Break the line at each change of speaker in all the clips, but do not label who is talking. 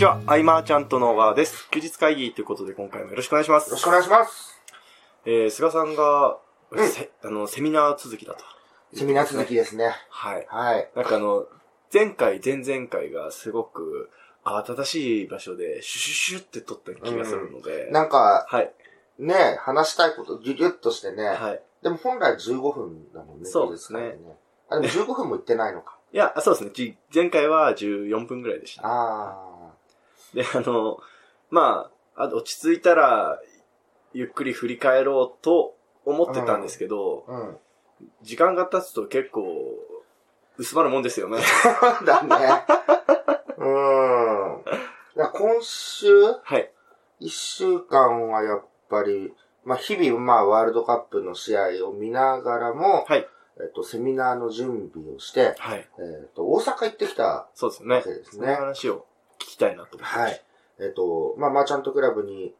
ちは、アイマーちゃんとの川です。休日会議ということで今回もよろしくお願いします。
よろしくお願いします。
えー、菅さんが、
うん
せあの、セミナー続きだと。
セミナー続きですね。
はい。
はい。
なんかあの、前回、前々回がすごく、慌ただしい場所で、シュシュシュって撮った気がするので、
なんか、
はい。
ね、話したいことギュギュッとしてね。
はい。
でも本来15分だもんね。
そうですね
ね。あ、でも15分も言ってないのか。
いや、そうですね。じ前回は14分ぐらいでした。
あ
で、あの、まあ、あ落ち着いたら、ゆっくり振り返ろうと思ってたんですけど、
あ。うん。
時間が経つと結構、薄まるもんですよね。
そうだね。うーん。今週、
はい。
1週間はやっぱり、まあ日々、まあワールドカップの試合を見ながらも、
はい。
えっと、セミナーの準備をして、
はい。
えっと、大阪行ってきた
そうですね。
わけです
その
ね。
話を聞きたいなと思って。
はい。。えっ、と、まあ、マーチャントクラブに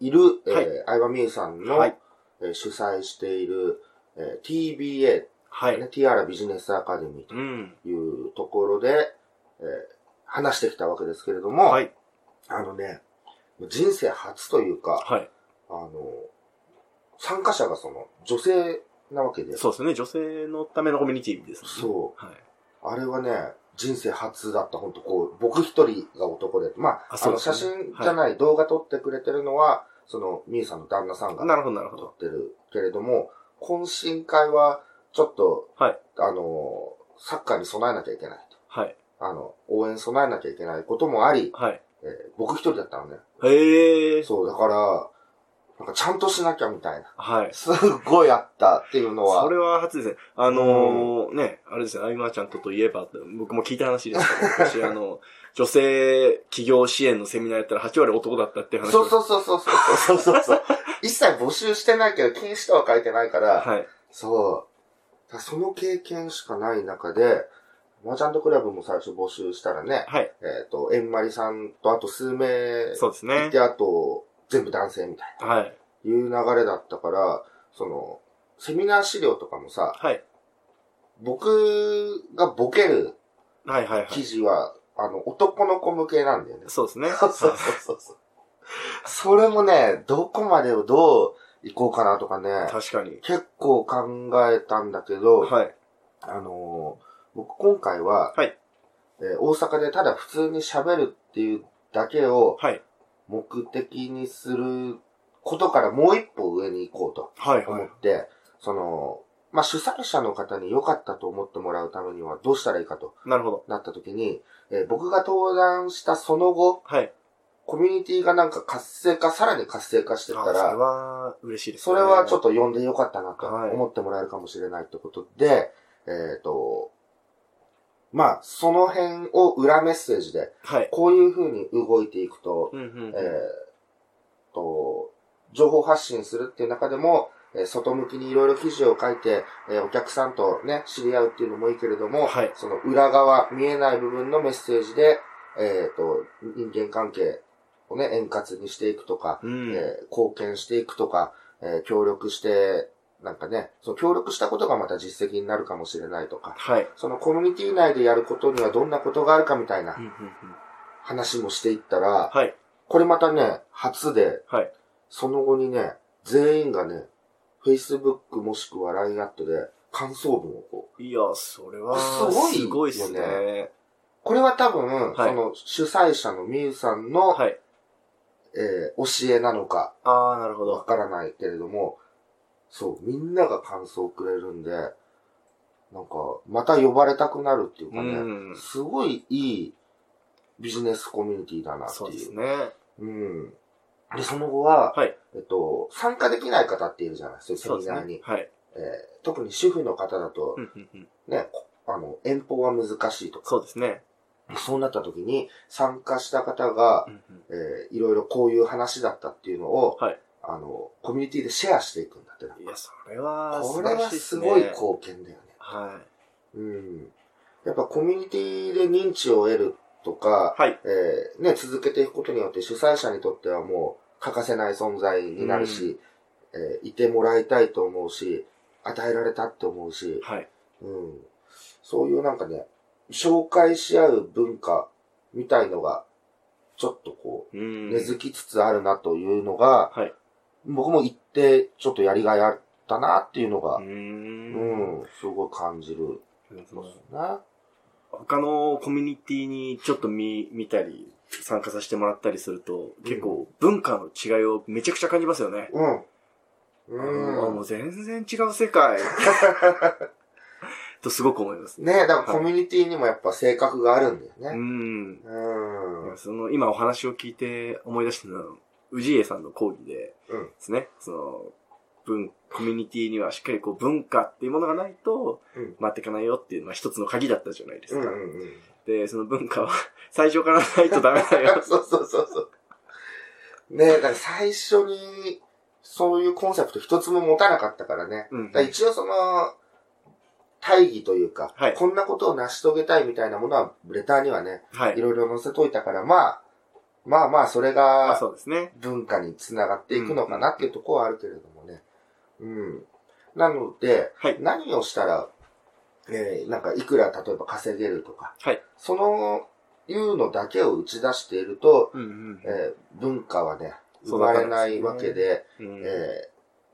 いる、えー
はい
相葉美優さんの、
はい
えー主催している、えー TBA、
はい。
ね、ティアラビジネスアカデミー
うん。
というところで、えー話してきたわけですけれども、
はい。
あのね、人生初というか、
はい。
あの、参加者がその、女性なわけで、
そうですね。女性のためのコミュニティですね。
そう
はい。
あれはね、人生初だった、本当こう、僕一人が男で、まあ、
あ
あの、写真じゃない、動画撮ってくれてるのは、その、みゆさんの旦那さんが
なるほど、なるほど。
撮ってるけれども、懇親会は、ちょっと、
はい。
あの、サッカーに備えなきゃいけないと。
はい。
あの、応援備えなきゃいけないこともあり、
はい。
えー僕一人だったのね。
へえ。
そう、だから、なんかちゃんとしなきゃみたいな。
はい。
すっごいあったっていうのは。
それは初ですね。あのーね、あれですね、アイマーちゃんとといえば、僕も聞いた話ですけど、私、あの、女性起業支援のセミナーやったら8割男だったっていう話
そう
う
そうそうそうそうそうそう。一切募集してないけど、禁止とは書いてないから、
はい。
そう。だその経験しかない中で、マーチャントクラブも最初募集したらね、
はい。
えっ、と、えんまりさんとあと数名
そうですね
いて、。あと、全部男性みたい
はい。
な、いう流れだったから、その、セミナー資料とかもさ、
はい。
僕がボケる
はいはいはい。
記事は、あの、男の子向けなんだよね。
そうですね。
そうそうそうそう。それもね、どこまでをどう行こうかなとかね、
確かに。
結構考えたんだけど、
はい。
あのー僕今回は、
はい
えー大阪でただ普通に喋るっていうだけを
はい。
目的にすることからもう一歩上に行こうと
はいはい
思っ。て、その、まあ、主催者の方に良かったと思ってもらうためにはどうしたらいいかと
なるほど。
なった時に、えー僕が登壇したその後、
はい。
コミュニティがなんか活性化、さらに活性化してった
あそれ
ら、
は嬉しいですね。
それはちょっ
と。
と呼んでよかったなと
はい
思ってもらえるかもしれないってことで、えっ、と、まあ、その辺を裏メッセージで、
はい。
こういう風に動いていくと、
うんうんうん。
えっ、と、情報発信するっていう中でも、えー外向きにいろいろ記事を書いて、えーお客さんとね、知り合うっていうのもいいけれども、
はい
その裏側、見えない部分のメッセージで、えっ、と、人間関係をね、円滑にしていくとか、
うん。
えー貢献していくとか、えー協力して、なんかね、その協力したことがまた実績になるかもしれないとか、
はい。
そのコミュニティ内でやることにはどんなことがあるかみたいな話もしていったら、
はい。
これまたね、初で、
はい。
その後にね、全員がね、Facebook もしくは LINE アットで感想文をこう、
いや、それは、
すごい
すごいっす
よ
ね。
これは多分、
はい
その主催者のみゆさんの、
はい。
えー教えなのか、
ああ、なるほ
わ
ど。
からないけれども、そう、みんなが感想をくれるんで、なんか、また呼ばれたくなるっていうかね、
うん
すごいいいビジネスコミュニティだなっていう。
そうですね。
うん。で、その後は、
はい。
えっと、参加できない方っているじゃないそういうセミナーに。
ね。はい。
えー特に主婦の方だとね、こあの、遠方は難しいとか、
そうですね。
そうなった時に、参加した方が
う、んうん
えーいろいろこういう話だったっていうのを、
はい。
あの、コミュニティでシェアしていくんだってな。
いや、それは、
これは
す
ごい貢献だよね。
は
うん。やっぱコミュニティで認知を得るとか、
い。はい。
えーね、続けていくことによって主催者にとってはもう欠かせない存在になるし、えーいてもらいたいと思うし、与えられたって思うし、
はい。
うん。そういうなんかね、紹介し合う文化みたいのがちょっとこう、
うん。
根付きつつあるなというのが、
はい。
僕も行ってちょっとやりがいあったなっていうのが、
う。
うんん、すごい感じる。ね。
他のコミュニティにちょっと見、見たり、参加させてもらったりすると、結構文化の違いをめちゃくちゃ感じますよね。
うん。
あ
うん
もう。全然違う世界。とすごく思います。
ねだからコミュニティにもやっぱ性格があるんだよ
う
ね。
ん。
うん。
その、今お話を聞いて思い出したのは、氏家さんの講義でで
うん。
すね、その、文、コミュニティにはしっかりこう文化っていうものがないと、
うん。
回っていかないよっていうのは一つの鍵だったじゃないですか。
うんうんうん。
で、その文化は 最初からないとダメだよ。
そうそうそうそう。ねだから最初に、そういうコンセプト一つも持たなかったからね。
うん
ら一応その、大義というか、
はい
こんなことを成し遂げたいみたいなものは、レターにはね、
はいい。
ろいろ載せといたから、まあ、まあまあ、それ
まあ
が
そうですね。
文化につながっていくのかなっていうところはあるけれどもね。うん。なので、
はい。
何をしたら、えー、なんかいくら例えば稼げるとか、
はい。
その、いうのだけを打ち出していると、
うんうん。
えー文化はね、生まれないわけで、
うん
え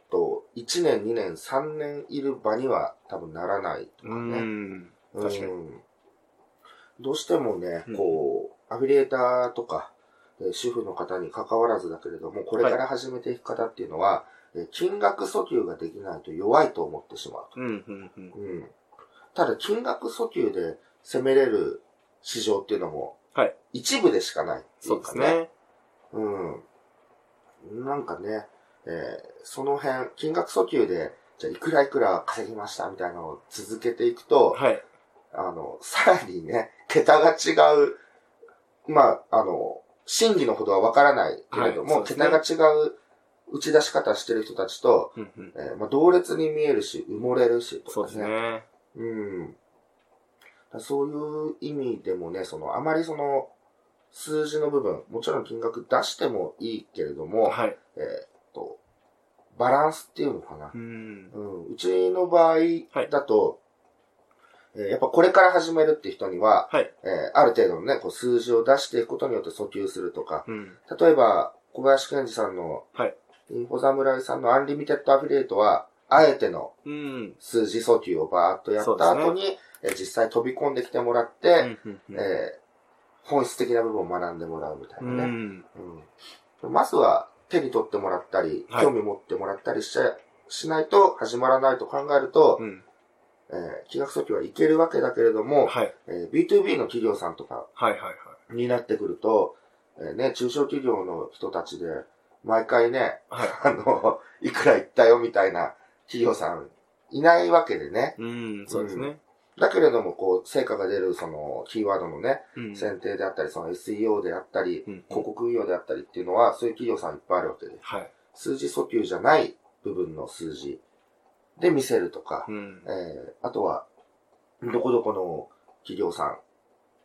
ー、と、1年、2年、3年いる場には多分ならないとか
う
ね。
ん。確かに
うんどうしてもね
うん、
こう、アフィリエーターとか、えー主婦の方に関わらずだけれども、これから始めていく方っていうのは、えー金額訴求ができないと弱いと思ってしまうと。ただ、金額訴求で攻めれる市場っていうのも、
はい。
一部でしかない
そうで
か
すね。
うん。なんかね、えーその辺、金額訴求で、じゃあいくらいくら稼ぎましたみたいなのを続けていくと、
はい。
あの、さらにね、桁が違う、まあ、あの、真偽のほどはわからないけれども、
はいね
桁が違う打ち出し方してる人たちと、
うんうん。
えーまあ、同列に見えるし、埋もれるし、と
そう
かね。
ですね。
うん。だそういう意味でもね、その、あまりその、数字の部分、もちろん金額出してもいいけれども、
はい。
えーっと、バランスっていうのかな
う。ん。
うん、うちの場合だと、えーやっぱこれから始めるって人には、
はい。
えーある程度のね、こう数字を出していくことによって訴求するとか、
うん。
例えば、小林健二さんの、
はい。
インフォ侍さんのアンリミテッドアフィリエイトは、あえての
うん。
数字訴求をバーっとやった後に、えー実際飛び込んできてもらって、
うんうんうん
えー本質的な部分を学んでもらうみたいうなね。
ん。
うんまずは手に取ってもらったり、
はい
興味持ってもらったりしちゃしないと始まらないと考えると、
うん。
えー金額訴求はいけるわけだけれども、
はい。
えー B2B の企業さんとか
はいはいはい。
になってくると、えーね、中小企業の人たちで、毎回ね、
はい。
あの、いくらいったよみたいな企業さんいないわけでね。
うん、そうですね。
だけれども、こう、成果が出る、その、キーワードのね、
うん。
選定であったり、その SEO であったり、
うん
広告運用であったりっていうのは、そういう企業さんいっぱいあるわけで。
はい。
数字訴求じゃない部分の数字で見せるとか、
うん。
えー、あとは、どこどこの企業さん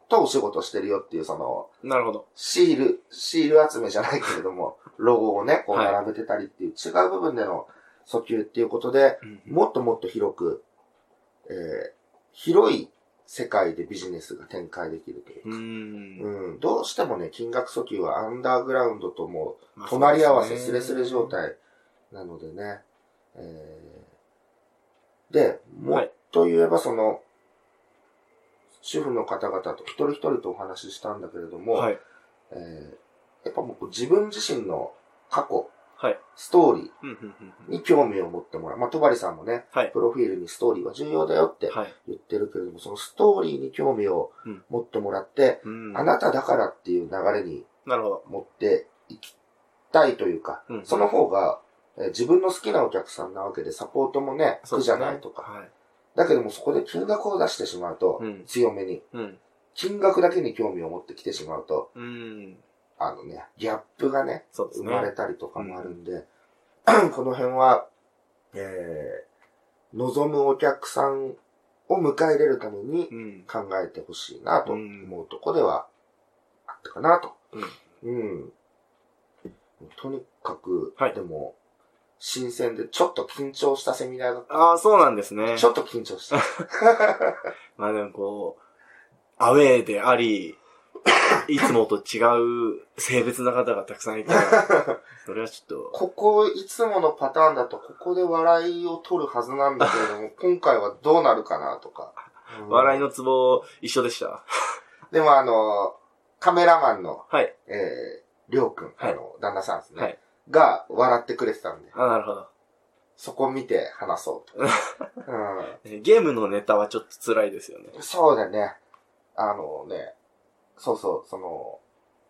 とお仕事してるよっていう、その、
なるほど。
シール、シール集めじゃないけれども、ロゴをね、こう
はい
並べてたりっていう違う部分での訴求っていうことで、
うん
もっともっと広く、えー、広い世界でビジネスが展開できるという
う
か、
ん。
うん、どうしてもね、金額訴求はアンダーグラウンドともう
まあ
隣り合わせ、
すね
スレ状態なのでね。えー、で、もっと言えばその、主婦の方々と一人一人とお話ししたんだけれども、
はい。
えーやっぱもう自分自身の過去、
はい。
ストーリ
うんうんうん
ーに興味を持ってもらう。まあ、戸張さんもね、
はい。
プロフィールにストーリーは重要だよって
はい。
言ってるけれども、そのストーリーに興味を
うん
持ってもらって、
うん
あなただからっていう流れに。持っていきたいというか、
うん
その方が、えー自分の好きなお客さんなわけでサポートもね、苦じゃないとか。
はい。
だけどもそこで金額を出してしまうと、
うん
強めに、
うん。
金額だけに興味を持ってきてしまうと、
うん。
あのね、ギャップがね、
ね。
生まれたりとかもあるんで、この辺は、えー、望むお客さんを迎え入れるために
うん。
考えてほしいなと
うん
思うとこではあったかなと。
うん。
うん。とにかく、
はい
でも、新鮮でちょっと緊張したセミナーだっ
ああ、そうなんですね
た。ち。ょっと緊張した。
まあでもこう、アウェーであり、いつもと違う性別な方がたくさんいたら、それはちょっと、
ここ、いつものパターンだと、ここで笑いを取るはずなんだけれども、今回はどうなるかなとか。うん
笑いのツボ一緒でした。
でもあの、カメラマンの、
はい。
えー、りょうくん、
はい
あの、旦那さんですね。
はい
が、笑ってくれてたんで、
あ、なるほど。
そこ見て話そうと。う
えゲームのネタはちょっと辛いですよね。
ん。そうだね。あのね、そうそう、その、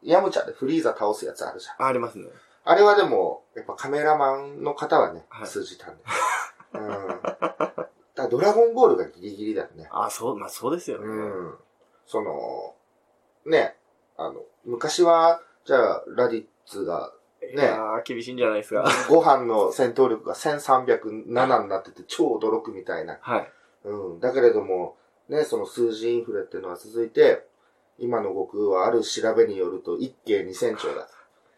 ヤムチャでフリーザ倒すやつあるじゃん。
あ、ありますね。
あれはでも、やっぱカメラマンの方はね、
はい
通じたんで。うん。だドラゴンボールがギリギリだよね。
あ、そう、まあそうですよね。
うん。その、ね、あの、昔は、じゃあ、ラディッツが、
いやー、厳しいんじゃないですか。
ご飯の戦闘力が1307になってて超驚くみたいな。
はい。
うん。だけれども、ね、その数字インフレっていうのは続いて、今の悟空はある調べによると一慶2000兆だ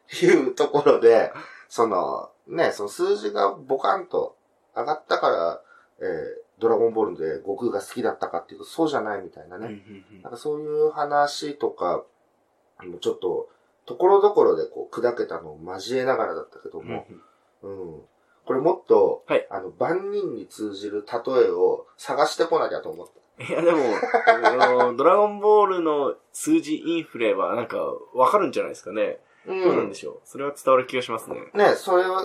というところで、その、ね、その数字がボカンと上がったから、えードラゴンボールで悟空が好きだったかっていうとそうじゃないみたいなね。なんかそういう話とか、ちょっと、ところどころでこう砕けたのを交えながらだったけども、うん。これもっと、
はい
あの、万人に通じる例えを探してこなきゃと思った。
いや、でも、あのドラゴンボールの数字インフレはなんかわかるんじゃないですかね。
う
どうなんでしょう。それは伝わる気がしますね。
ね、それは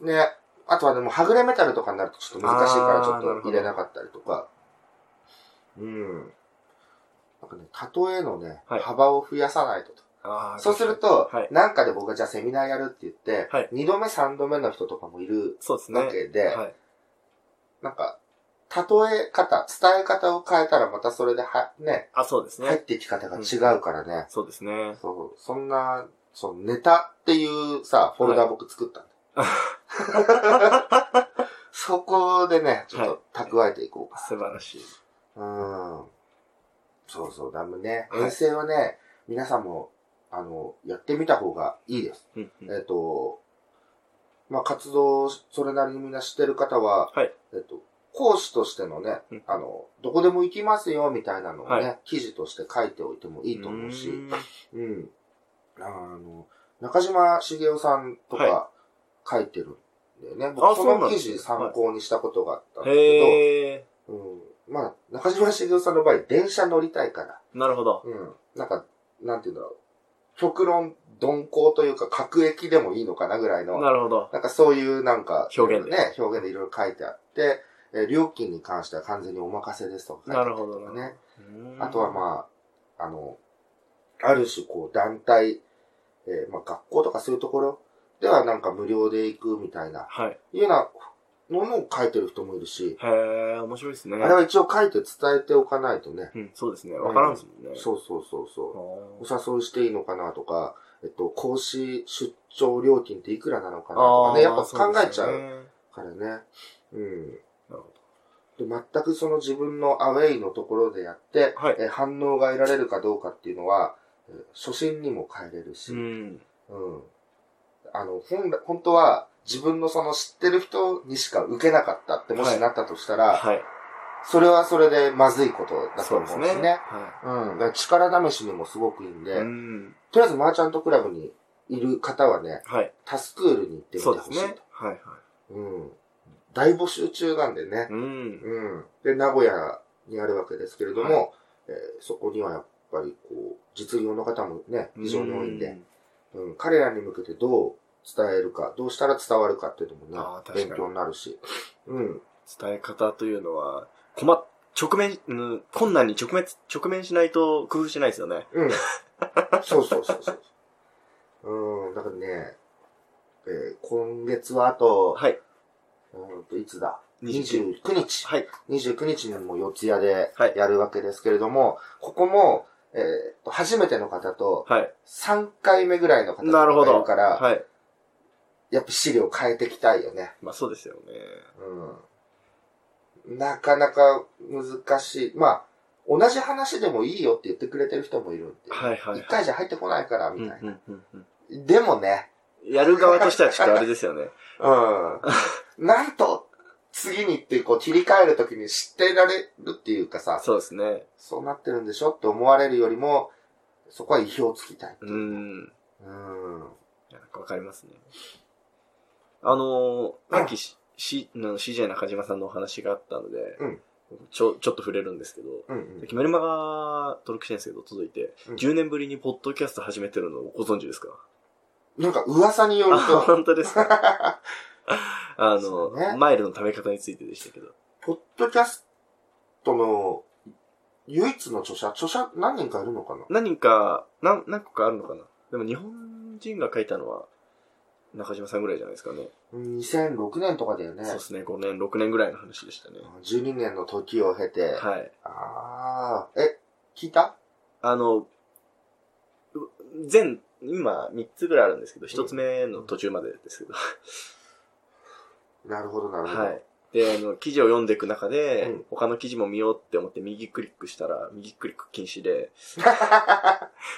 ね、あとはでも、はぐれメタルとかになるとちょっと難しいからちょっと入れなかったりとか。うん。なんかね、例えのね、
はい
幅を増やさないとと。そうすると、
はい
なんかで僕がじゃあセミナーやるって言って、
はい
二度目三度目の人とかもいる
そうですね。
わけで、
はい。
なんか、例え方、伝え方を変えたらまたそれでは、ね、
あ、そうですね。
入ってき方が違うからね。
そうですね。
そう、そんな、そのネタっていうさ、フォルダ僕作ったんだ。そこでね、ちょっと蓄えていこうか。
素晴らしい。
うん。そうそう、ダムね。
はい
遠征はね、皆さんも、あの、やってみた方がいいです。
うんうん
えっ、と、まあ、活動、それなりにみんな知ってる方は、
はい
えっ、と、講師としてのね
うん、
あの、どこでも行きますよ、みたいなのをね、
はい
記事として書いておいてもいいと思うし、
ーん
うん。あの、中島茂雄さんとか
は
書いてるんだよね。
あ
僕その記事参考にしたことがあったんだけど。うん。まあ、中島茂雄さんの場合、電車乗りたいから、
なるほど。
うん。なんか、なんていうんだろう。極論鈍行というか、各駅でもいいのかなぐらいの、
なるほど。
なんかそういうなんか、
表現で
ね、表現でいろいろ書いてあって、えー料金に関しては完全にお任せですとか書いてあったりとか
なるほど
ね。
うん
あとはまあ、あの、ある種こう団体、えーまあ学校とかそういうところではなんか無料で行くみたいな、
はい。
いうようなものを書いてる人もいるし、
へえ、面白いですね。
あれは一応書いて伝えておかないとね、
うん、そうですね。わからんですもんね。
そうそうそうそう。
あ
お誘いしていいのかなとか、えっと、講師出張料金っていくらなのかなとかね、やっぱ考えちゃう
そうですね
からね。うん。
なるほ
で全くその自分のアウェイのところでやって、
はい
え反応が得られるかどうかっていうのは、え初心にも変えれるし、
ど。うん。
うん。あの、本来、本当は自分のその知ってる人にしか受けなかったってもしなったとしたら、
はい。
それはそれでまずいことだと
そう
思うしね。
ですね。は
うん。だ力試しにもすごくいいんで、
い。うん。
とりあえずマーチャントクラブにいる方はね、
はい。
タスクールに行ってみて
そうです
ほしいと。
ね。はいはい。
うん。大募集中なんでね。
うん。
うん。で、名古屋にあるわけですけれども、えーそこにはやっぱりこう、実業の方もね、非常に多いんで、うん、彼らに向けてどう伝えるか、どうしたら伝わるかっていうのもね勉強になるし。うん。
伝え方というのは、困っ、直面、うん困難に直面、直面しないと工夫しないですよね。
うん。そうそうそうそう。うん、だからね、えー今月はあと、
はい。
うんと、いつだ
？29
?29 日。
はい。
29日にも四谷で
はい
やるわけですけれども、ここも、えーと初めての方と、
はい。
3回目ぐらいの方
なるほど。
がいるから、
はい。
やっぱ資料変えていきたいよね。
まあそうですよね。
うん。なかなか難しい。まあ、同じ話でもいいよって言ってくれてる人もいるんで。
はいはいはい
一回じゃ入ってこないから、
うん
みたいな。
うんうんうん
でもね、
やる側としてはちょっとあれですよね。
うん。なんと、次にってこう切り替えるときに知ってられるっていうかさ、
そうですね。
そうなってるんでしょって思われるよりも、そこは意表をつきたい。
うーん。
うん。
なんかわかりますね。あのー、さっきし、し、の CJ 中島さんのお話があったので、
うん。
ちょ、ちょっと触れるんですけど、
うんうん。
メルマガ登録してるんですけど、届いて、
うん。
10年ぶりにポッドキャスト始めてるのをご存知ですか？
なんか噂による
あ、
と、
本当ですか？あの、
ね。
マイルの食べ方についてでしたけど。
ポッドキャストの唯一の著者、著者何人かいるのかな？
何人か、何、何個かあるのかな？でも日本人が書いたのは、中島さんぐらいじゃないですかね。
2006年とかだよね。
そうですね、5年、6年ぐらいの話でしたね。
12年の時を経て。
はい。
ああ、え、聞いた？
あの、う全、今3つぐらいあるんですけど、1つ目の途中までですけど。
なるほど、なるほど。
はい。で、あの、記事を読んでいく中で、
うん
他の記事も見ようって思って右クリックしたら、右クリック禁止で、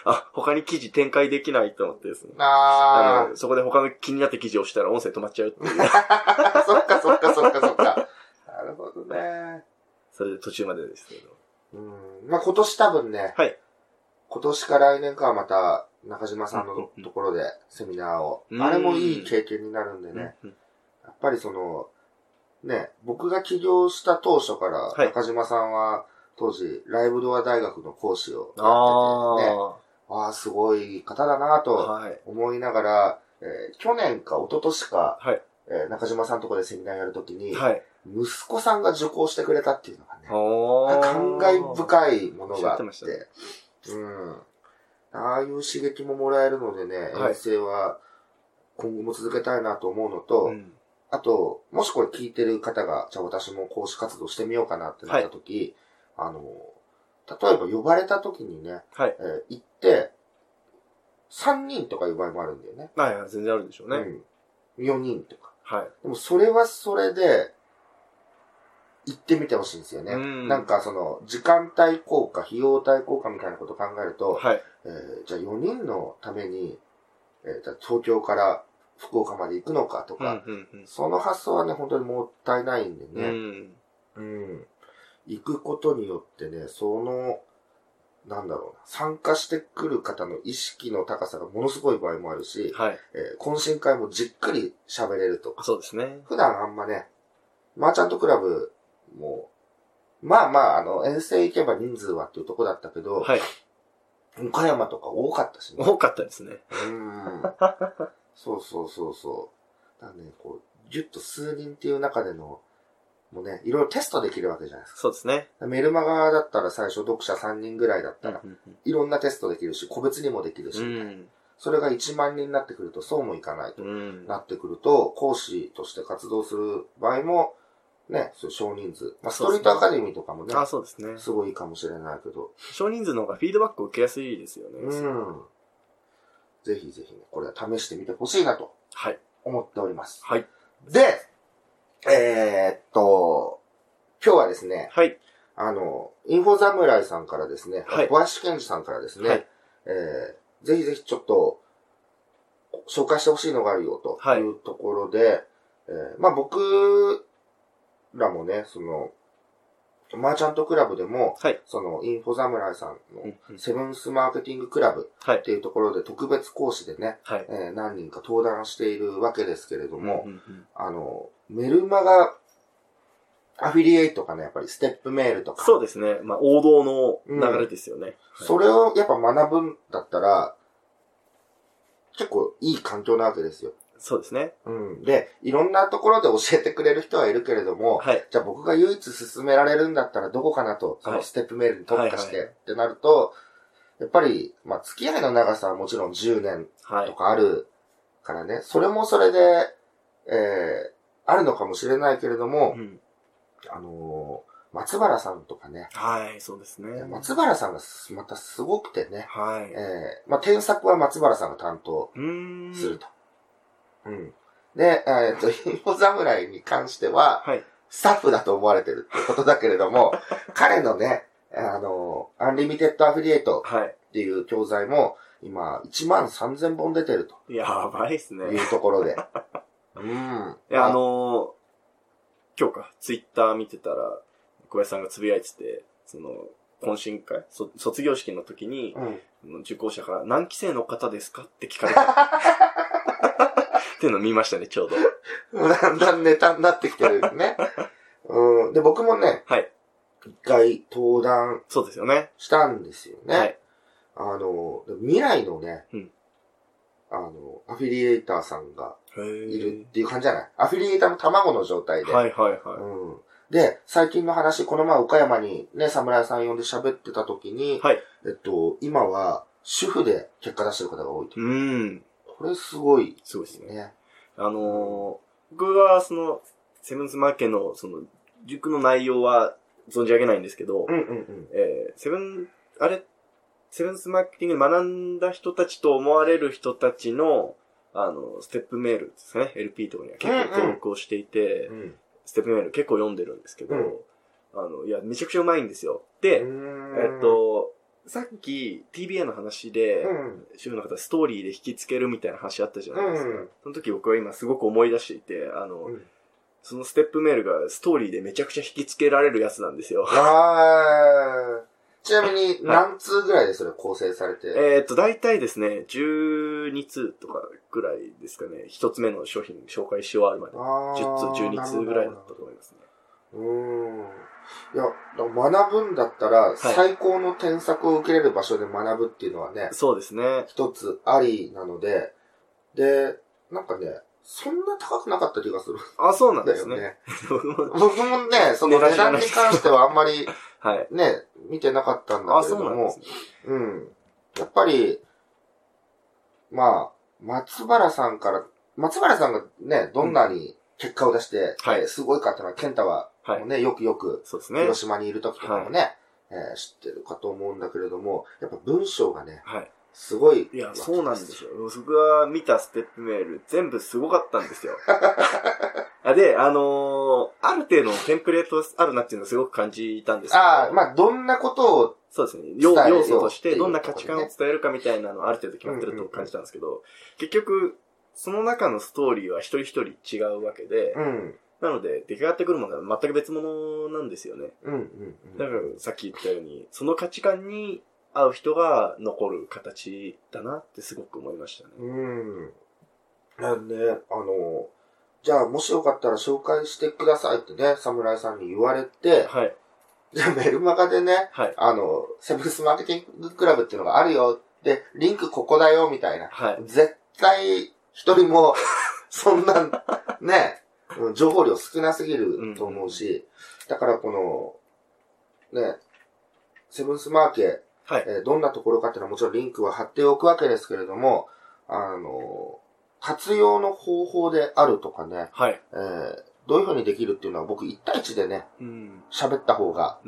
あ、他に記事展開できないと思ってですね。あ
あ
の、そこで他の気になった記事を押したら音声止まっちゃうっていう。
あ、そっかそっかそっかそっか。なるほどね。
それで途中までですけど。
うん。まあ今年多分ね、
はい。
今年か来年かはまた中島さんのところでセミナーを。
うん
あれもいい経験になるんでね。
うん
やっぱりその、ね、僕が起業した当初から、
はい
中島さんは当時、ライブドア大学の講師をやってて、ね、
あ
ああ、すごい方だな
あ。
と
はい。
思いながら、えー去年か一昨年か、
はい。
えー中島さんのところでセミナーやるときに、
はい。
息子さんが受講してくれたっていうのがね、感慨深いものがあって、
おって
うん。ああいう刺激ももらえるのでね、
はい
遠征は今後も続けたいなと思うのと、
うん。
あと、もしこれ聞いてる方が、じゃあ私も講師活動してみようかなってなった時、あの、例えば呼ばれた時にね、
はい。
えー行って、3人とかいう場合もあるんだよね。
はいはい、全然あるでしょうね。
うん。4人とか。
はい。
でもそれはそれで、行ってみてほしいんですよね。
うん
なんかその、時間帯効果、費用対効果みたいなことを考えると、
はい。
えーじゃあ4人のために、えー東京から福岡まで行くのかとか、その発想はね、本当にもったいないんでね、
ん。
うん。行くことによってね、その、なんだろうな、参加してくる方の意識の高さがものすごい場合もあるし、
はい。
えー懇親会もじっくり喋れるとか。
そうですね。
普段あんまね、マーチャントクラブも、まあまあ、あの、遠征行けば人数はっていうとこだったけど、
はい。
岡山とか多かったしね。
多かったですね。
うん。そうそうそうそう。だね、こう、ぎゅっと数人っていう中での、もうね、いろいろテストできるわけじゃないです
そうですね。
か。メルマガだったら最初読者3人ぐらいだったら、
うん
いろんなテストできるし、個別にもできるし、
うん。
それが1万人になってくるとそうもいかないと
うん。
なってくると、講師として活動する場合も、ね、そう少人数。まあ、ストリートアカデミーとかもね、
あ、そうですね。
すごいかもしれないけど、
少人数の方がフィードバックを受けやすいですよね。
うん。ぜひぜひね、これは試してみてほしいなと
はい。
思っております。
はい。
で、えーっと、今日はですね、
はい。
あの、インフォ侍さんからですね、
はい
小林健二さんからですね、
はい
えーぜひぜひちょっと、紹介してほしいのがあるよと
はい
いうところで、えーまあ僕らもね、その、マーチャントクラブでも、
はい。
その、インフォ侍さんの
うんうん
セブンスマーケティングクラブ
はい
っ。ていうところで特別講師でね、
はい。
えー何人か登壇しているわけですけれども、
うんうんうん
あの、メルマガ、アフィリエイトかね、やっぱりステップメールとか、
そうですね。まあ、王道の流れですよね。
それをやっぱ学ぶんだったら、結構いい環境なわけですよ。
そうですね。
うん。で、いろんなところで教えてくれる人はいるけれども、
はい。
じゃあ僕が唯一進められるんだったらどこかなと、そ
はい
のステップメールに特化して、
はいは
ってなると、やっぱり、まあ付き合いの長さはもちろん10年と
はい。
かあるからね、それもそれで、えー、あるのかもしれないけれども、
うん
あのー松原さんとかね、
はい、そうですね。
松原さんがすまたすごくてね、
はい。
えー、まあ、添削は松原さんが担当。すると。うん。で、えっ、と、インフォ侍に関しては、
はい。
スタッフだと思われてるってことだけれども、彼のね、あの、アンリミテッドアフィリエイト
はい。
っていう教材も、今、1万3000本出てる
やばいっす
と
ね。
いうところで。うん。
いや、あのー、今日か、ツイッター見てたら、小林さんがつぶやいてて、その、懇親会、そ卒業式の時に、
うん。
の受講者から何期生の方ですかって聞かれた。っていうのを見ましたね、ちょうど。
だんだんネタになってきてるよね。うん。で、僕もね、
はい。
一回登壇
そうですよね。
したんですよね。
はい。
あの、未来のね、
うん
あの、アフィリエイターさんが
へ
いるっていう感じじゃない？アフィリエイターの卵の状態で。
はいはいはい。
うん。で、最近の話、この前岡山にね、侍さん呼んで喋ってた時に、
はい。
えっと、今は主婦で結果出してる方が多いと。
うん。
これすごい
すごいですね。
ね。
あのー僕はその、セブンスマーケのその、塾の内容は存じ上げないんですけど、
うんうんうん。
えーセブン、あれ、セブンスマーケティングで学んだ人たちと思われる人たちの、あの、ステップメールですね。LP とかには結構登録をしていて、
うん。
ステップメール結構読んでるんですけど、
うん
あの、いや、めちゃくちゃうまいんですよ。で、えっ、と、さっき TBA の話で、
うん。
主婦の方ストーリーで引きつけるみたいな話あったじゃないですか。
うん
その時僕は今すごく思い出していて、あの、
うん
そのステップメールがストーリーでめちゃくちゃ引きつけられるやつなんですよ。
あーちなみに何通ぐらいでそれ構成されて、
えっと、大体ですね、12通とかぐらいですかね、一つ目の商品紹介し終わるまで。
あー
10通、12通ぐらいだったと思いますね。
うーん。いや、学ぶんだったら、最高の添削を受けれる場所で学ぶっていうのはね、
そうですね。
一つありなので、で、なんかね、そんな高くなかった気がするん
あ、そうなんですね。
だよね。
僕も
ね、その値段に関してはあんまり
はい。
ね、見てなかったんだ
あ、
けれども
そうね。
うん。やっぱり、まあ、松原さんから、松原さんがね、どんなに結果を出して、
はい
えーすごいかっていうのは、健太は、
はい
ね、よくよく、
そうですね。
広島にいる時とかもね、えー知ってるかと思うんだけれども、やっぱ文章がね、
はい。
すごい。
いや、そうなんですよ。僕が見たステップメール、全部すごかったんですよ。あで、あのーある程度のテンプレートあるなっていうのをすごく感じたんですけど。
ああ、まあ、どんなことを、
そうですね。要
伝えよう
要素として、どんな価値観を伝えるかみたいなのはある程度決まってると感じたんですけど、結局、その中のストーリーは一人一人違うわけで、
うん、
なので、出来上がってくるものは全く別物なんですよね。
うん、うん。うん
だから、さっき言ったように、その価値観に合う人が残る形だなってすごく思いましたね。
うん。なんで、あの、じゃあ、もしよかったら紹介してくださいってね、侍さんに言われて、
はい。
じゃあメルマガでね、
はい。
あの、セブンスマーケティングクラブっていうのがあるよ。で、リンクここだよ、みたいな。
はい。
絶対、一人も、そんな、ね、うん情報量少なすぎると思うし、だからこの、ね、セブンスマーケ、
はい。
えーどんなところかっていうのはもちろんリンクは貼っておくわけですけれども、あの、活用の方法であるとかね、
はい。
えーどういうふうにできるっていうのは僕1対1でね、
うん。
喋った方が。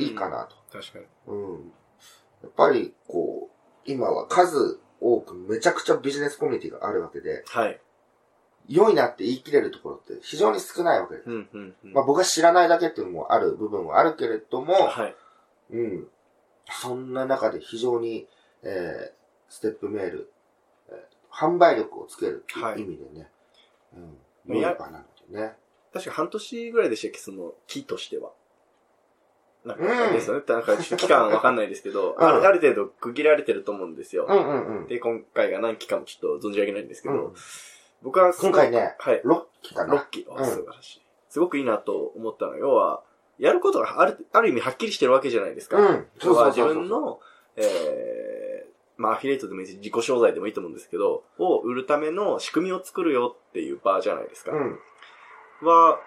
いいか。なと。
確かに。
うん。やっぱり、こう、今は数多くめちゃくちゃビジネスコミュニティがあるわけで、
はい。
良いなって言い切れるところって非常に少ないわけです。
うん、うん、うん。
まあ僕が知らないだけっていうのもある部分はあるけれども、
はい。
うん。そんな中で非常に、えー、ステップメール、えー販売力をつけるっていう意味でね、うん。
いや
良い場なのでね。
確か半年ぐらいでしたっけ、その木としては。なん
うん
か、ですよね。なんか、期間わかんないですけど、
うん
あるある程度区切られてると思うんですよ。
うんうんうん。
で、今回が何期かもちょっと存じ上げないんですけど、
うん
僕は
今回ね、
はい。
6期かな。
6期。素晴らしい。すごくいいなと思ったのは、要は、やることがある、ある意味はっきりしてるわけじゃないですか。
うん。そうそうそうそう。
分の、えー、まあ、アフィリエイトでもいいし、自己商材でもいいと思うんですけど、を売るための仕組みを作るよっていう場じゃないですか。
うん。
は、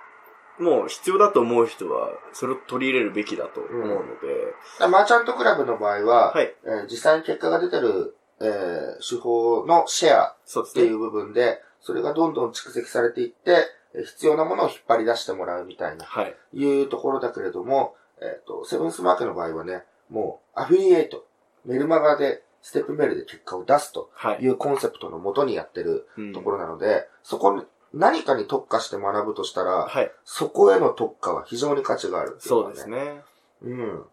もう必要だと思う人は、それを取り入れるべきだと思うので、
マーチャントクラブの場合は、
はい。
えー実際に結果が出てる、えー手法のシェア。っていう部分で、それがどんどん蓄積されていって、えー必要なものを引っ張り出してもらうみたいな、
はい。
いうところだけれども、えっ、と、セブンスマーケの場合はね、もう、アフィリエイト、メルマガで、ステップメールで結果を出すと
はい。
いうコンセプトのもとにやってる
うん
ところなので、そこに何かに特化して学ぶとしたら、
はい。
そこへの特化は非常に価値があるっていうの
そう
が
ですね。
うん。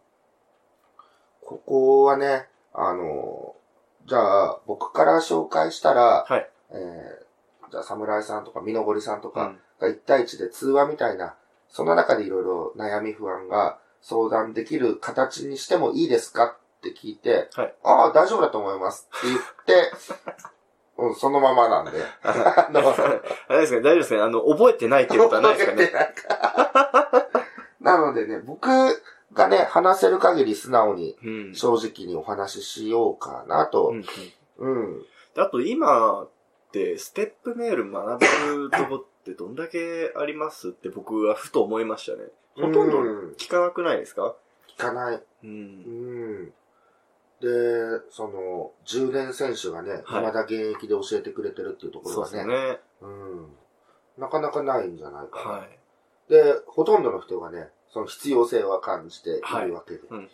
ここはね、あの、じゃあ、僕から紹介したら、
はい。
えー、じゃあ、侍さんとか、みのごりさんとか
うん
が1対1で通話みたいな、その中でいろいろ悩み不安が相談できる形にしてもいいですかって聞いて、
はい
ああ、大丈夫だと思いますって言って、うん、そのままなんで。あの、
あれですね、大丈夫ですね。あの、覚えてないっていうことはないですかね。
なんかなのでね、僕がね、話せる限り素直に、
うん。
正直にお話ししようかなと
うん。
うん。
であと今って、ステップメール学べるとこってどんだけありますって僕はふと思いましたね。ほとんど
うん
聞かなくないですか？
聞かない。
う。
うんん。で、その、10年選手がね、
はい
未だ現役で教えてくれてるっていうところ
そうで
がね、
すね。
うん。なかなかないんじゃないかな。
はい。
で、ほとんどの人がね、その必要性は感じているわけで。
うんうん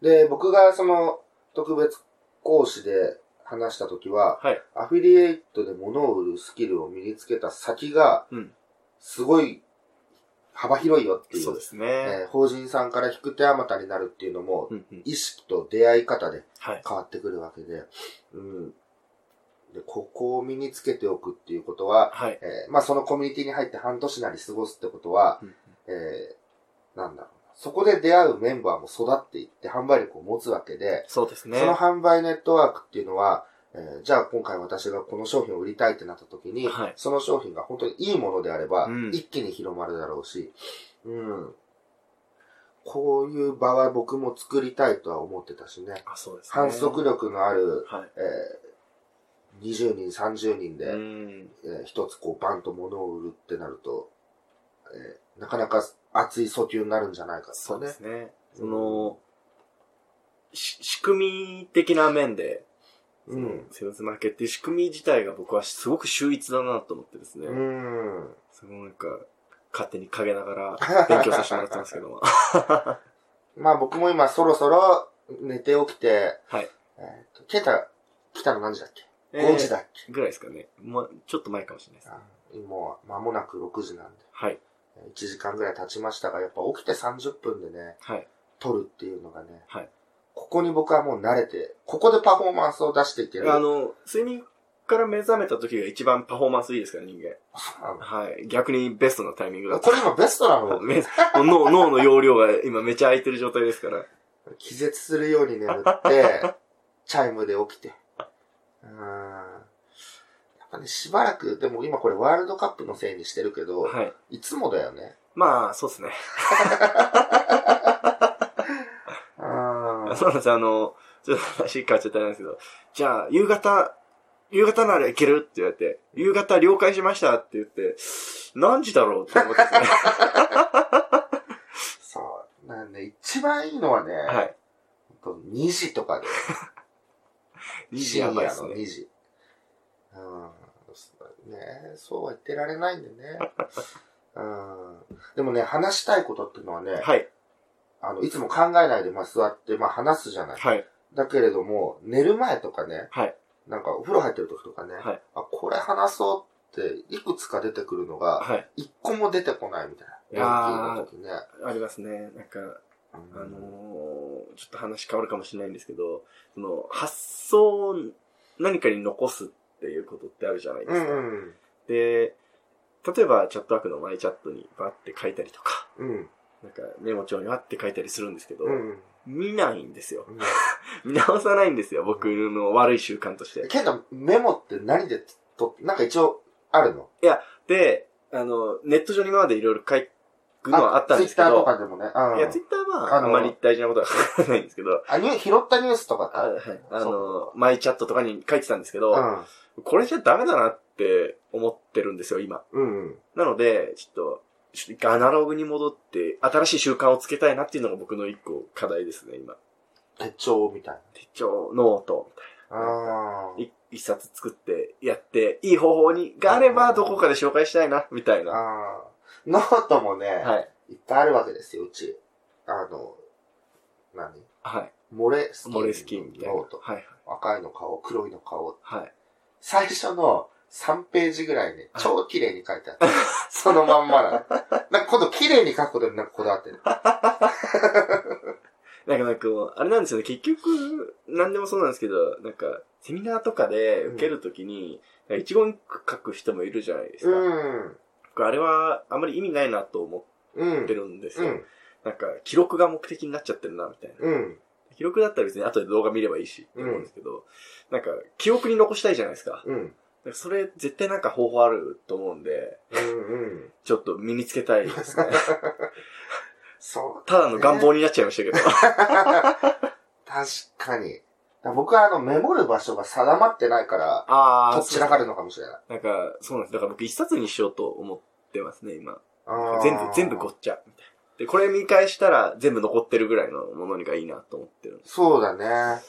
で、僕がその特別講師で話したときは、
はい。
アフィリエイトで物を売るスキルを身につけた先が、
うん。
すごい幅広いよっていう。
そうですね。
えー法人さんから引く手あまたになるっていうのも、
うんうん
意識と出会い方で
はい。
変わってくるわけで、うん。で、ここを身につけておくっていうことは、
はい。
えーまあそのコミュニティに入って半年なり過ごすってことは、
うん
えーなんだろうな。そこで出会うメンバーも育っていって販売力を持つわけで、
そうですね。
その販売ネットワークっていうのは、えーじゃあ今回私がこの商品を売りたいってなった時に、
はい
その商品が本当にいいものであれば、
うん
一気に広まるだろうし、うん。こういう場は僕も作りたいとは思ってたしね。
あ、そうですね。
反則力のある、
はい。
えー20人、30人で、
うん。
えー一つこうバンと物を売るってなると、えーなかなか熱い訴求になるんじゃないかと
そう。ですね。その、し仕組み的な面で、
う。
うんセールスマーケっていう仕組み自体が僕はすごく秀逸だなと思ってですね。
うん。
そのなんか、勝手に陰ながら 勉強させてもらってますけども。
まあ僕も今そろそろ寝て起きて、
はい。
えーと、ケイタ来たの何時だっけ、
え
?5 時だっけ？
ぐらいですかね。もう、ちょっと前かもしれないです。
あもう間もなく6時なんで。
はい。
1時間ぐらい経ちましたが、やっぱ起きて30分でね、
はい。
撮るっていうのがね、
はい。
ここに僕はもう慣れて、ここでパフォーマンスを出していける。
あの、睡眠から目覚めた時が一番パフォーマンスいいですから、人間。
あ
はい。逆にベストなタイミングだ
これ今ベストなの？
め脳脳の容量が今めちゃ空いてる状態ですから。
気絶するように眠って、チャイムで起きて。うーん。ね、しばらく、でも今これワールドカップのせいにしてるけど、
はい。
いつもだよね。
まあ、そうですね。
あ
そうなんですよあの、ちょっと話変わっちゃったんですけど、じゃあ、夕方、夕方なら行けるって言われて、夕方了解しましたって言って、何時だろうって思って。
そう。なんで、一番いいのはね、
はい。
ほんと2時とかで。
2時やばいですね。
2時。うん。ねそうは言ってられないんでね。うん。でもね、話したいことっていうのはね、
はい。
あの、いつも考えないで、まあ座って、まあ話すじゃない。
はい。
だけれども、寝る前とかね、
はい。
なんかお風呂入ってる時とかね、
はい。
あ、これ話そうって、いくつか出てくるのが、
はい。
一個も出てこないみたいな。
いやー
元気の時ね。
ありますね。なんか、
うん
あのーちょっと話変わるかもしれないんですけど、その、発想を何かに残すっていうことってあるじゃないですか。
うんうん。
で、例えばチャットワークのマイチャットにバって書いたりとか、
うん。
なんかメモ帳にバって書いたりするんですけど、
うん。
見ないんですよ。
うん
見直さないんですよ、僕の悪い習慣として。
ケンタ、メモって何でと、なんか一応あるの？
で、あの、ネット上に今までいろいろ書くのはあったんですけ
ツイッターと
ど、
かでもね。うん。
いや、ツイッターは
あの
あんまり大事なことは書かないんですけど、
あ、拾ったニュースとかか。
あはい、あの、マイチャットとかに書いてたんですけど、
うん。
これじゃダメだなって思ってるんですよ、今。
うんうん。な
なので、ちょっと、ちょっと一回アナログに戻って、新しい習慣をつけたいなっていうのが僕の一個課題ですね、今。
手帳みたい
手帳、ノート、みたい
な。
一冊作って、やって、いい方法に、があれば、どこかで紹介したいな、みたいな。
ノートもね、
はい。
いっぱいあるわけですよ、うち。あの、何？
はい。
モレスキン。
モレスキンみたいな。
ノート。
はい。
赤いの買お、黒いの買お。
はい。
最初の3ページぐらいね、
はい
超綺麗に書いてあった。そのまんまなの。なんか今度綺麗に書くことになんかこだわってる。
なんかなんかこう、あれなんですよね、結局、なんでもそうなんですけど、なんか、セミナーとかで受けるときに、なんか一言書く人もいるじゃないですか。
うん。
僕あれは、あんまり意味ないなと思
うん。
ってるんですよ。
うん。
なんか、記録が目的になっちゃってるな、みたいな。
うん。
記録だったら別に後で動画見ればいいし、って思うんですけど、なんか、記憶に残したいじゃないですか。
うん。
それ、絶対なんか方法あると思うんで、
うんうん。
ちょっと身につけたいですね。
そう。
ただの願望になっちゃいましたけど。
確かに。僕はあの、メモる場所が定まってないから、
あ
とっちらかるのかもしれない。
なんか、そうなんです。だから僕一冊にしようと思ってますね、今。全部、全部ごっちゃ。で、これ見返したら全部残ってるぐらいのものにがいいなと思ってる。
そうだね。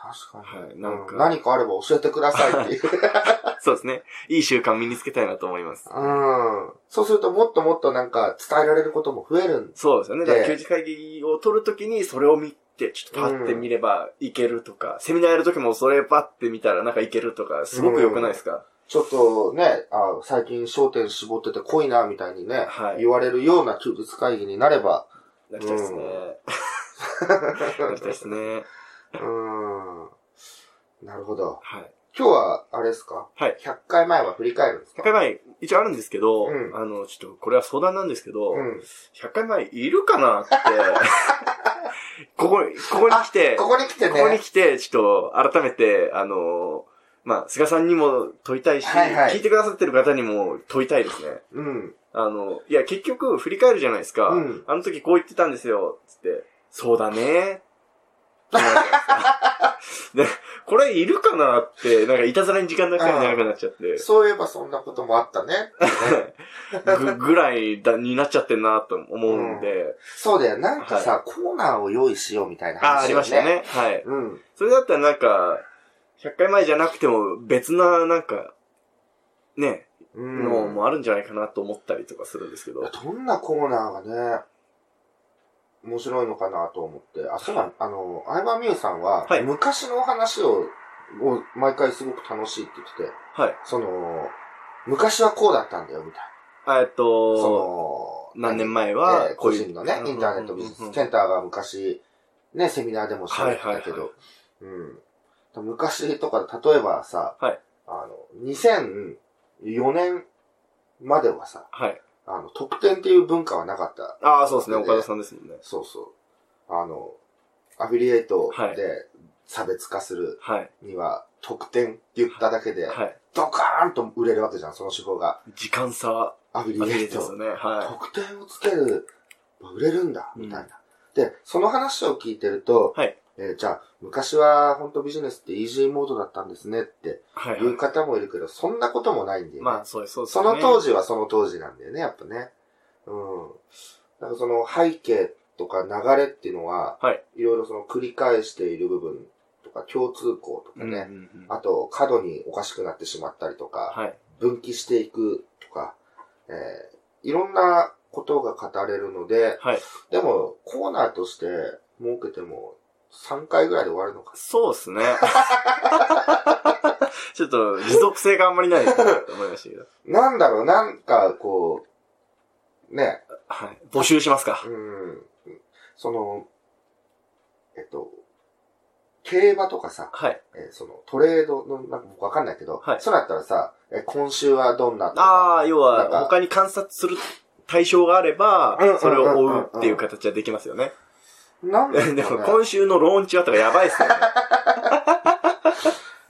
確かに。
はいなんか
う何かあれば教えてくださいっていう。
そうですね。いい習慣身につけたいなと思います。
うん。そうするともっともっとなんか伝えられることも増えるん
そうですよね。だから
で
休日会議を取るときにそれを見て、ちょっとパッて見ればいけるとか、セミナーやるときもそれパッて見たらなんかいけるとか、すごく良くないですか、
ちょっとね、あ最近焦点絞ってて濃いな、みたいにね、
はい
言われるような休日会議になれば、
なりたいですね。なりたいですね。
うん。なるほど。
はい。
今日は、あれですか？
はい。
100回前は振り返るんです
100
か
回前、一応あるんですけど、
うん
あの、ちょっとこれは相談なんですけど、
うん。
100回前いるかなって、ここ、ここに来て、
ここに来て
ここに
ね。
来て、ちょっと改めて、あの、まあ、菅さんにも問いたいし、
はいはい
聞いてくださってる方にも問いたいですね。
うん。
あの、いや、結局、振り返るじゃないですか。
うん
あの時こう言ってたんですよ、つって。そうだね。で、これいるかなって、なんかいたずらに時間なく長くなっちゃって、
そういえばそんなこともあったね。
ぐ、ぐらいだになっちゃってんなと思うんで。
そうだよ。なんかさ、コーナーを用意しようみたいな
ああ、あ
話、
りました。ね。はい。
うん。
それだったらなんか、100回前じゃなくても別な、なんか、ね、
うん。
のもあるんじゃないかなと思ったりとかするんですけど。
どんなコーナーがね、面白いのかなと思って。あ、そうなん、あの、相葉美優さんは、
はい
昔の話を、を毎回すごく楽しいって言ってて、
はい。
その、昔はこうだったんだよ、みたい
あえっ
な。そ
と、
の、
何年前は
えー個人のね、インターネットビジネスセンターが昔、ね、セミナーでも喋ってたけど、
はい
うん。昔とか、例えばさ、
はい
あの、2004年まではさ、
はい。
あの、特典っていう文化はなかった。
ああ、そうですね。岡田さんですもんね。
そうそう。あの、アフィリエイト
はい
で差別化する
はい。
には、特典って言っただけで、
はい。
ドカーンと売れるわけじゃん、その手法が。
時間差、
アフィリエイト。
ですよね。は
特典をつける、売れるんだ、
うん
みたいな。で、その話を聞いてると、
はい
えーじゃあ、昔は本当ビジネスってイージーモードだったんですねって
い。はい。
いう方もいるけど、そんなこともないんだよね。
まあ、そうです、そうです、
その当時はその当時なんだよね、やっぱね。うん。だからその背景とか流れっていうのは、
はい。
いろいろその繰り返している部分とか共通項とかね、
うんうんうん
あと過度におかしくなってしまったりとか、
はい。
分岐していくとか、えー、いろんなことが語れるので、
はい。
でもコーナーとして設けても3回ぐらいで終わるのか。
そうですね。ちょっと、持続性があんまりないかなと思いましたけど。
なんだろう、なんかこう、ね、
はい。募集しますか。
うん、その、えっと、競馬とかさ、
はい。
えーそのトレードの、なんか僕わかんないけど、
はい
そうだったらさ、え今週はどんなとか、
ああ、要は、他に観察する対象があれば
うんうんうんう、ん
それを追うっていう形はできますよね。
なんだろうね
でも、今週のローンチはとかやばいっすよね。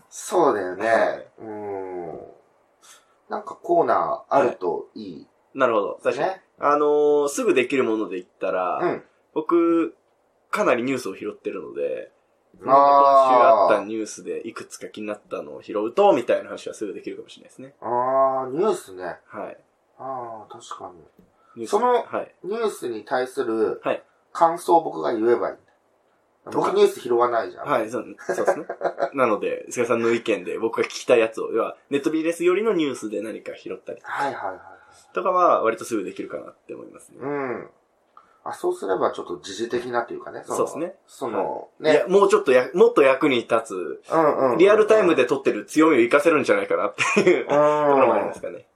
そうだよね。
はい
うん。なんかコーナーあるといい。
なるほど。確かに。
ね。
あのーすぐできるもので言ったら、
うん。
僕、かなりニュースを拾ってるので、今週
あ
ったニュースでいくつか気になったのを拾うと、みたいな話はすぐできるかもしれないですね。
あー、ニュースね。
はい。
あー、確か
ニュース
その
はい。
に。ニュースに対する
はい
感想を僕が言えばいいんだ。
とか
僕ニュース拾わないじゃん。
はい、そうそうですね。なので、菅さんの意見で僕が聞きたいやつを、要は、ネットビジネスよりのニュースで何か拾ったり
はいはいはい。
とかは、割とすぐできるかなって思いますね。
うん。あ、そうすればちょっと時事的なというかね。の
そうですね。
その、
いや、
ね。
もうちょっとや、もっと役に立つ、
うんうんうん。
リアルタイムで撮ってる強みを活かせるんじゃないかなっていう
う
ところもあります
ん。
かね。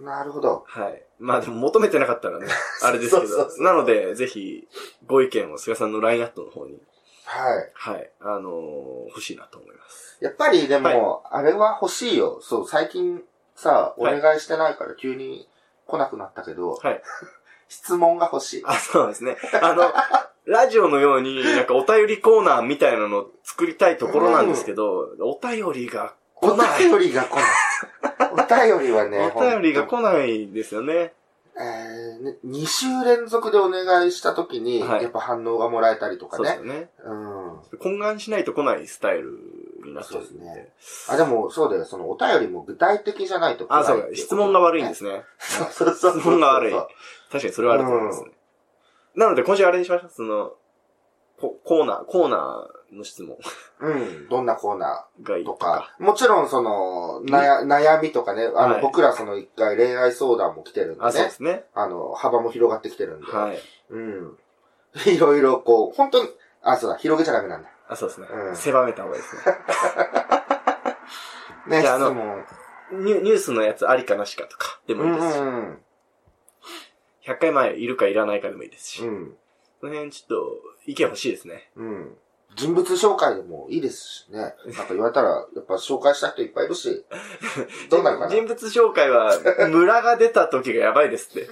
なるほど。
はい。まあでも求めてなかったらね、あれですけど。
そうそうそう
なので、ぜひ、ご意見を菅さんの LINE アットの方に、
はい。
はい、あのー欲しいなと思います。
やっぱりでも、あれは欲しいよ。そう、最近さ、お
はい
願いしてないから急に来なくなったけど、
はい。
質問が欲しい。
あ、そうですね。あの、ラジオのように、なんかお便りコーナーみたいなの作りたいところなんですけど、お便りが
お
来ない。
便りが来ない。お便りはね、
お便りが来ないですよね。
えーね、2週連続でお願いした時に、
はい
やっぱ反応がもらえたりとかね
そうですよ。ね。
うん。
懇願しないと来ないスタイルになっちゃうんで。
そうですねあ、でも、そうだよ。そのお便りも具体的じゃないと来ない
あ、そうか。質問が悪いんですすね。
そうそうそう。
質問が悪い。確かにそれはあると思いますね。なので今週あれにしましょう。その、ココーナー、コーナーの質問
うん。どんなコーナ
がいい
ーとか。もちろん、その、悩悩みとかね、あの、
はい
僕らその一回恋愛相談も来てるんで
あ、そうで
ね。
すね。
あの、幅も広がってきてるんで。
はい。
うん。いろいろこう、本当に、あ、そうだ、広げちゃダメなんだ。
あ、そうですね。
うん
狭めた方がいいですね。
ね、
じゃああの。ニュニュースのやつありかなしかとかでもいいですし、
うん。
100回前いるかいらないかでもいいですし、
うん。
その辺ちょっと意見欲しいですね。
うん。人物紹介でもいいですしね。なんか言われたら、やっぱ紹介した人いっぱいいるし。どうなるかな
人物紹介は、村が出た時がやばいですって。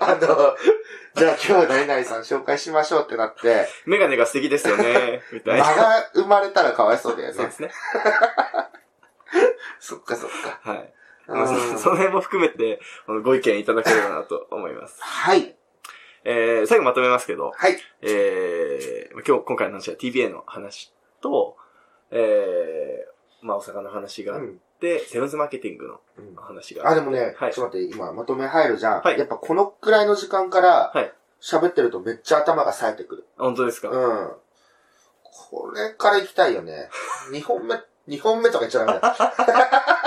あの、じゃあ今日何々さん紹介しましょうってなって、
メガネが素敵ですよね、みた
間
いな。
が生まれたらかわいそうだよね
そうで。すね。
そっかそっか。
はい。そその辺も含めて、ご意見いただければなと思います。
はい。
えー、最後まとめますけど、
はい。
えー、今日、今回の話は TBA の話と、えー、まあ、お魚の話があっ
うん
て、セブンスマーケティングの
うん
話が
あ、でもね、
はい
ちょっと待って、今まとめ入るじゃん。
はい
やっぱこのくらいの時間から
はい、
喋ってるとめっちゃ頭が冴えてくる。
本当ですか、
うん。これから行きたいよね。2本目、2本目とか言っちゃダメだ。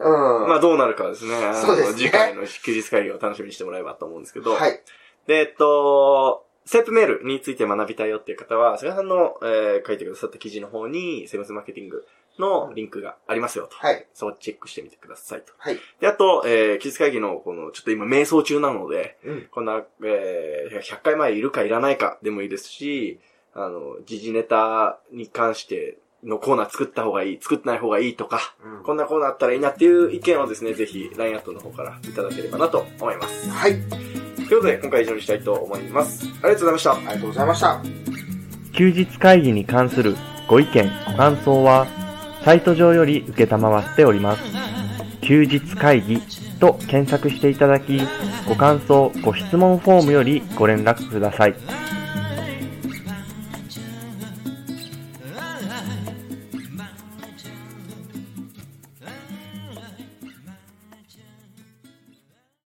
うん。
まあ、どうなるかですね。
そうですね
次回の休日会議を楽しみにしてもらえばと思うんですけど、
はい。
で、えっと、セープメールについて学びたいよっていう方は、菅さんの、えー書いてくださった記事の方に、セブンスマーケティングのリンクがありますよと。
はい。
そこをチェックしてみてくださいと。
はい。
で、あと、えー、記述会議の、この、ちょっと今、瞑想中なので、
うん。
こんな、えー、100回前いるかいらないかでもいいですし、あの、時事ネタに関してのコーナー作った方がいい、作ってない方がいいとか、
うん
こんなコーナーあったらいいなっていう意見をですね、ぜひ、LINE アットの方からいただければなと思います。
はい。
ということで、今回は以上にしたいと思います。ありがとうございました。
ありがとうございました。
休日会議に関するご意見、ご感想は、サイト上より受けたまわっております。休日会議と検索していただき、ご感想、ご質問フォームよりご連絡ください。